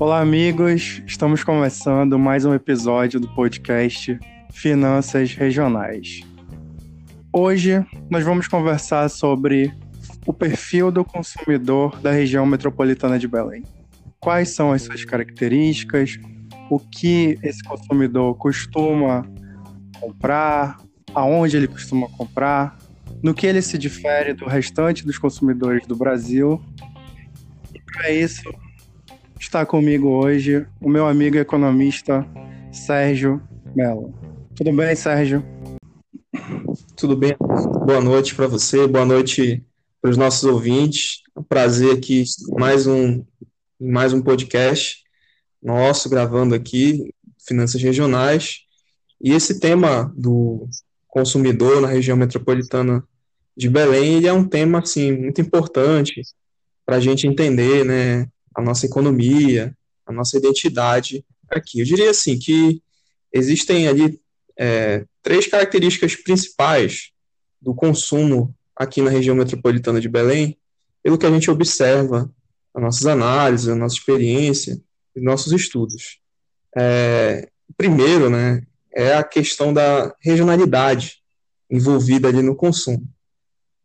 Olá, amigos. Estamos começando mais um episódio do podcast Finanças Regionais. Hoje nós vamos conversar sobre o perfil do consumidor da região metropolitana de Belém. Quais são as suas características, o que esse consumidor costuma comprar, aonde ele costuma comprar, no que ele se difere do restante dos consumidores do Brasil. E para isso, está comigo hoje o meu amigo economista Sérgio Mello. Tudo bem, Sérgio? Tudo bem? Boa noite para você, boa noite para os nossos ouvintes. Prazer aqui mais um mais um podcast nosso gravando aqui finanças regionais. E esse tema do consumidor na região metropolitana de Belém, ele é um tema assim muito importante para a gente entender, né, a nossa economia, a nossa identidade aqui. Eu diria assim que existem ali é, três características principais do consumo aqui na região metropolitana de Belém, pelo que a gente observa, as nossas análises, a nossa experiência, os nossos estudos. É, primeiro, né, é a questão da regionalidade envolvida ali no consumo.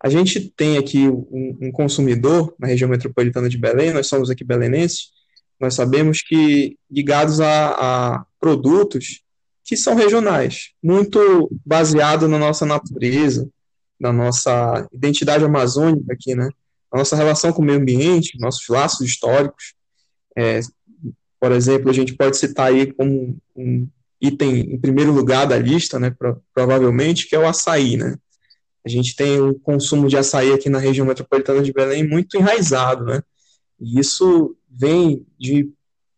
A gente tem aqui um, um, consumidor na região metropolitana de Belém, nós somos aqui belenenses, nós sabemos que ligados a, a produtos que são regionais, muito baseado na nossa natureza, na nossa identidade amazônica aqui, né? A nossa relação com o meio ambiente, nossos laços históricos. É, por exemplo, a gente pode citar aí como um item em primeiro lugar da lista, né, provavelmente, que é o açaí, né? A gente tem o consumo de açaí aqui na região metropolitana de Belém muito enraizado, né? E isso vem de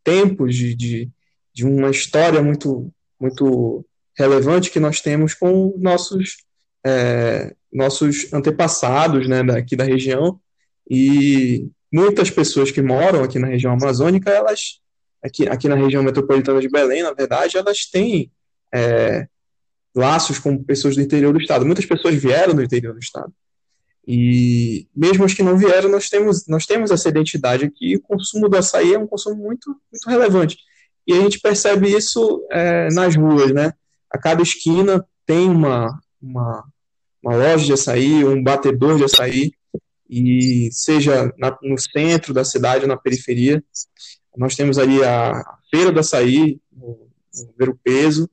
tempos de, de, de uma história muito, muito relevante que nós temos com nossos, é, nossos antepassados né, daqui da região. E muitas pessoas que moram aqui na região amazônica, elas aqui, aqui na região metropolitana de Belém, na verdade, elas têm é, laços com pessoas do interior do estado. Muitas pessoas vieram do interior do estado. E mesmo as que não vieram, nós temos, nós temos essa identidade aqui. O consumo do açaí é um consumo muito, muito relevante. E a gente percebe isso é, nas ruas, né? A cada esquina tem uma, uma, uma loja de açaí, um batedor de açaí, e seja na, no centro da cidade ou na periferia. Nós temos ali a Feira do Açaí, o, Ver Peso,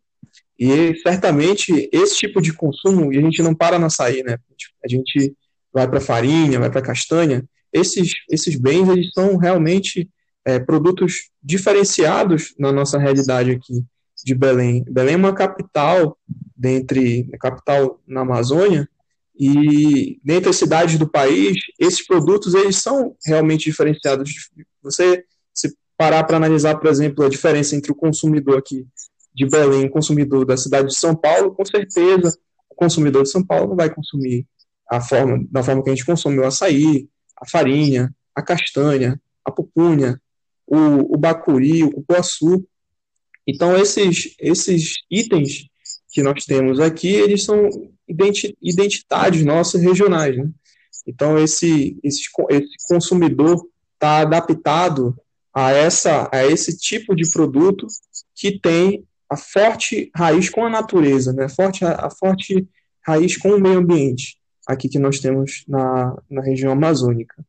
e certamente esse tipo de consumo, e a gente não para no açaí, né? A gente vai para farinha, vai para castanha, esses, esses bens, eles são realmente é, produtos diferenciados na nossa realidade aqui de Belém. Belém é uma capital, dentre capital na Amazônia, e dentre as cidades do país, esses produtos eles são realmente diferenciados. Você parar para analisar, por exemplo, a diferença entre o consumidor aqui de Belém e o consumidor da cidade de São Paulo, com certeza o consumidor de São Paulo não vai consumir a forma, da forma que a gente consome o açaí, a farinha, a castanha, a pupunha, o, o bacuri, o cupuaçu. Então, esses, esses itens que nós temos aqui, eles são identidades nossas regionais. Né? Então, esse, esse, esse consumidor está adaptado a, essa, a esse tipo de produto que tem a forte raiz com a natureza, né? forte, a forte raiz com o meio ambiente, aqui que nós temos na, na região amazônica.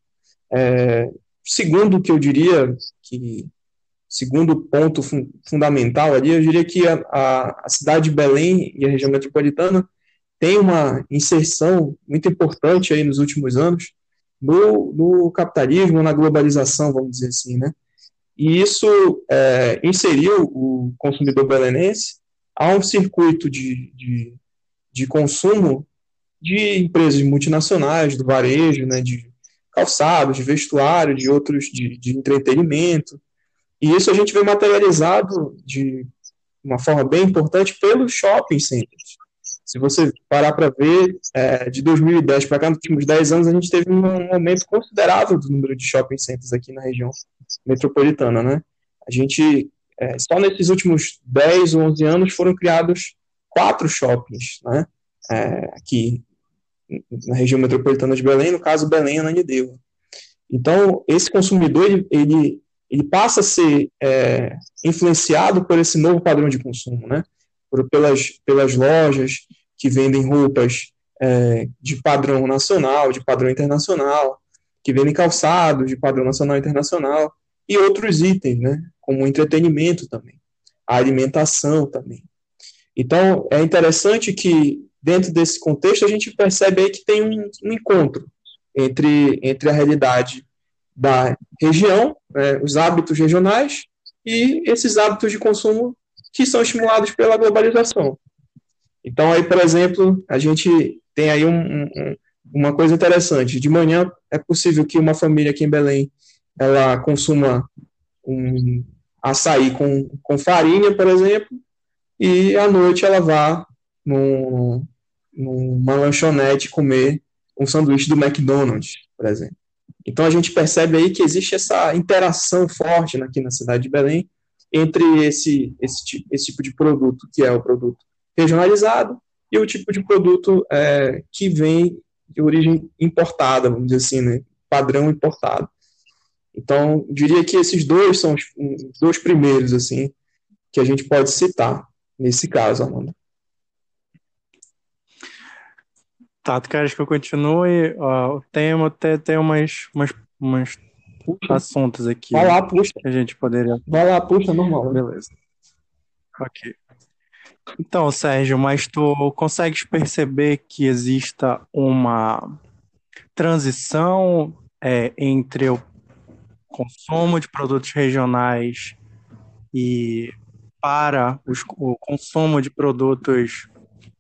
É, segundo que eu diria que segundo ponto fun fundamental ali, eu diria que a, a, a, cidade de Belém e a região metropolitana tem uma inserção muito importante aí nos últimos anos no, no capitalismo, na globalização, vamos dizer assim, né? E isso é, inseriu o consumidor belenense a um circuito de, de, de consumo de empresas multinacionais, do varejo, né, de calçados, de vestuário, de outros, de, de entretenimento, e isso a gente vê materializado de uma forma bem importante pelos shopping centers. Se você parar para ver, é, de 2010 para cá, nos últimos 10 anos, a gente teve um aumento considerável do número de shopping centers aqui na região metropolitana, né? A gente, é, só nesses últimos 10 ou 11 anos, foram criados quatro shoppings, né? É, aqui na região metropolitana de Belém, no caso, Belém e Ananindeua. Então, esse consumidor, ele, ele, ele passa a ser é, influenciado por esse novo padrão de consumo, né? Por, pelas, pelas lojas que vendem roupas é, de padrão nacional, de padrão internacional, que vendem calçados de padrão nacional e internacional, e outros itens, né? Como entretenimento também, a alimentação também. Então, é interessante que, dentro desse contexto, a gente percebe aí que tem um, um encontro entre, entre a realidade da região, né, os hábitos regionais, e esses hábitos de consumo que são estimulados pela globalização. Então, aí, por exemplo, a gente tem aí um, um, uma coisa interessante. De manhã, é possível que uma família aqui em Belém ela consuma um açaí com, com farinha, por exemplo, e à noite ela vá num, numa lanchonete comer um sanduíche do McDonald's, por exemplo. Então a gente percebe aí que existe essa interação forte aqui na cidade de Belém entre esse, esse, esse tipo de produto, que é o produto regionalizado, e o tipo de produto é, que vem de origem importada, vamos dizer assim, né? padrão importado. Então, diria que esses dois são os, os dois primeiros, assim, que a gente pode citar nesse caso, Amanda. Tá, tu queres que eu continue? Ó, tem, tem, tem umas, umas, umas assuntos aqui. Vai lá, puxa. Que a gente poderia. Vai lá, puxa, normal. Beleza. Ok. Então, Sérgio, mas tu consegues perceber que exista uma transição é, entre o consumo de produtos regionais e para os, o consumo de produtos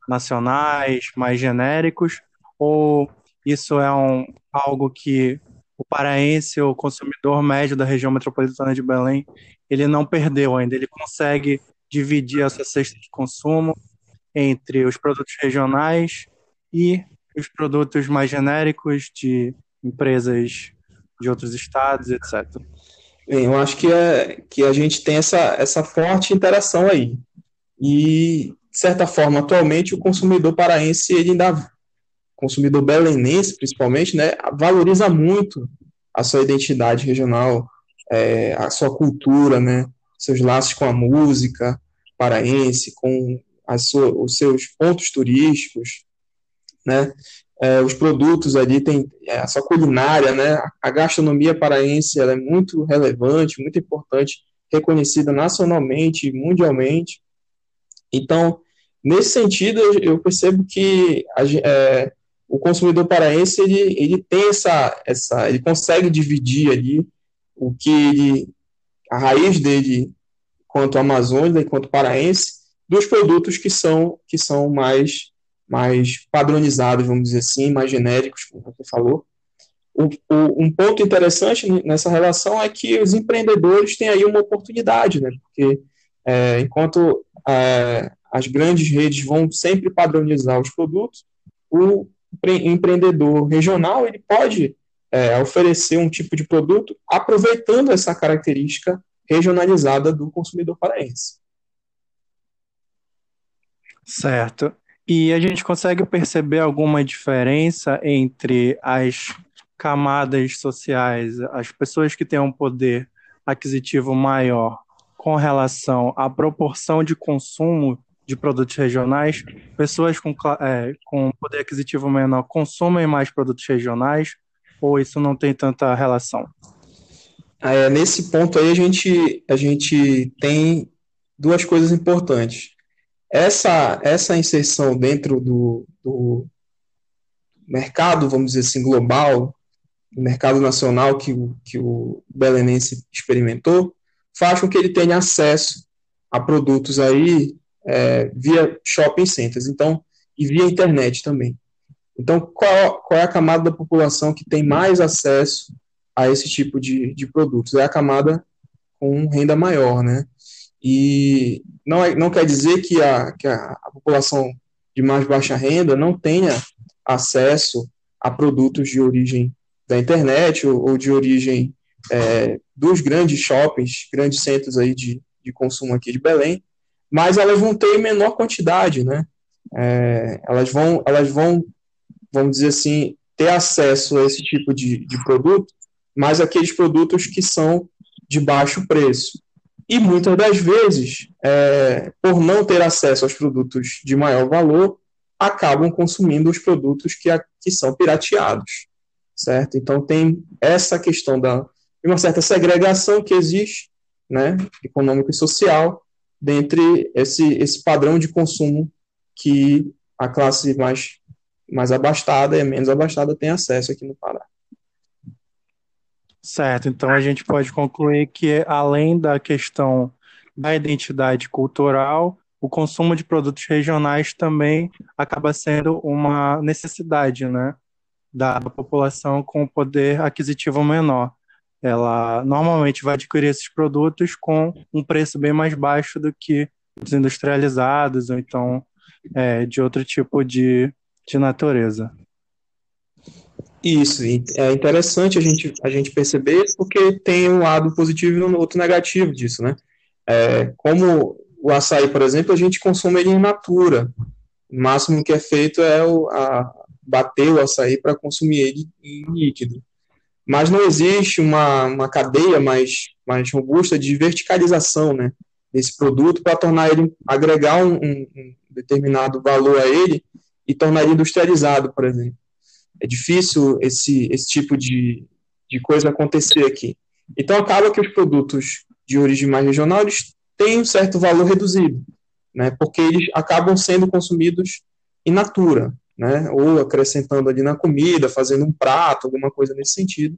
nacionais, mais genéricos, ou isso é um, algo que o paraense, o consumidor médio da região metropolitana de Belém, ele não perdeu ainda, ele consegue dividir essa cesta de consumo entre os produtos regionais e os produtos mais genéricos de empresas de outros estados, etc. Bem, eu acho que, é, que a gente tem essa, essa forte interação aí. E, de certa forma, atualmente, o consumidor paraense, ele ainda, consumidor belenense, principalmente, né, valoriza muito a sua identidade regional, é, a sua cultura, né, seus laços com a música paraense, com sua, os seus pontos turísticos, né, é, os produtos ali, tem é, a sua culinária, né? A gastronomia paraense ela é muito relevante, muito importante, reconhecida nacionalmente e mundialmente. Então, nesse sentido, eu percebo que a, é, o consumidor paraense ele, ele tem essa, essa, ele consegue dividir ali o que ele, a raiz dele quanto amazônica e quanto paraense dos produtos que são que são mais mais padronizados, vamos dizer assim, mais genéricos, como você falou. O, o, um ponto interessante nessa relação é que os empreendedores têm aí uma oportunidade, né? Porque é, enquanto é, as grandes redes vão sempre padronizar os produtos, o empreendedor regional ele pode é, oferecer um tipo de produto aproveitando essa característica regionalizada do consumidor paraense. Certo. E a gente consegue perceber alguma diferença entre as camadas sociais, as pessoas que têm um poder aquisitivo maior com relação à proporção de consumo de produtos regionais, pessoas com, é, com poder aquisitivo menor consomem mais produtos regionais, ou isso não tem tanta relação? É, nesse ponto aí a gente, a gente tem duas coisas importantes essa, essa inserção dentro do, do mercado, vamos dizer assim, global, do mercado nacional que o, que o belenense experimentou, faz com que ele tenha acesso a produtos aí é, via shopping centers, então, e via internet também. Então, qual, qual é a camada da população que tem mais acesso a esse tipo de, de produtos? É a camada com renda maior, né? E não, é, não quer dizer que a, que a, a população de mais baixa renda não tenha acesso a produtos de origem da internet ou, ou de origem é, dos grandes shoppings, grandes centros aí de, de consumo aqui de Belém, mas elas vão ter menor quantidade, né? É, elas vão, elas vão, vamos dizer assim, ter acesso a esse tipo de, de produto mas aqueles produtos que são de baixo preço. E muitas das vezes, é, por não ter acesso aos produtos de maior valor, acabam consumindo os produtos que, que são pirateados, certo? Então tem essa questão da uma certa segregação que existe, né, econômico e social, dentre esse, esse padrão de consumo que a classe mais, mais abastada e menos abastada tem acesso aqui no Pará. Certo, então a gente pode concluir que, além da questão da identidade cultural, o consumo de produtos regionais também acaba sendo uma necessidade, né, da população com poder aquisitivo menor. Ela normalmente vai adquirir esses produtos com um preço bem mais baixo do que os industrializados, ou então é, de outro tipo de, de natureza. Isso, é interessante a gente, a gente perceber porque tem um lado positivo e um outro negativo disso, né? É, como o açaí, por exemplo, a gente consome ele em natura. O máximo que é feito é o, a, bater o açaí para consumir ele em líquido. Mas não existe uma, uma cadeia mais, mais robusta de verticalização né, desse produto para tornar ele, agregar um, um, determinado valor a ele e tornar ele industrializado, por exemplo. É difícil esse, esse tipo de, de coisa acontecer aqui. Então, acaba que os produtos de origem mais regional eles têm um certo valor reduzido, né, porque eles acabam sendo consumidos in natura, né, ou acrescentando ali na comida, fazendo um prato, alguma coisa nesse sentido.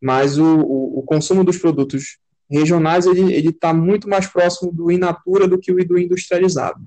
Mas o, o, o consumo dos produtos regionais ele está muito mais próximo do in natura do que o do industrializado.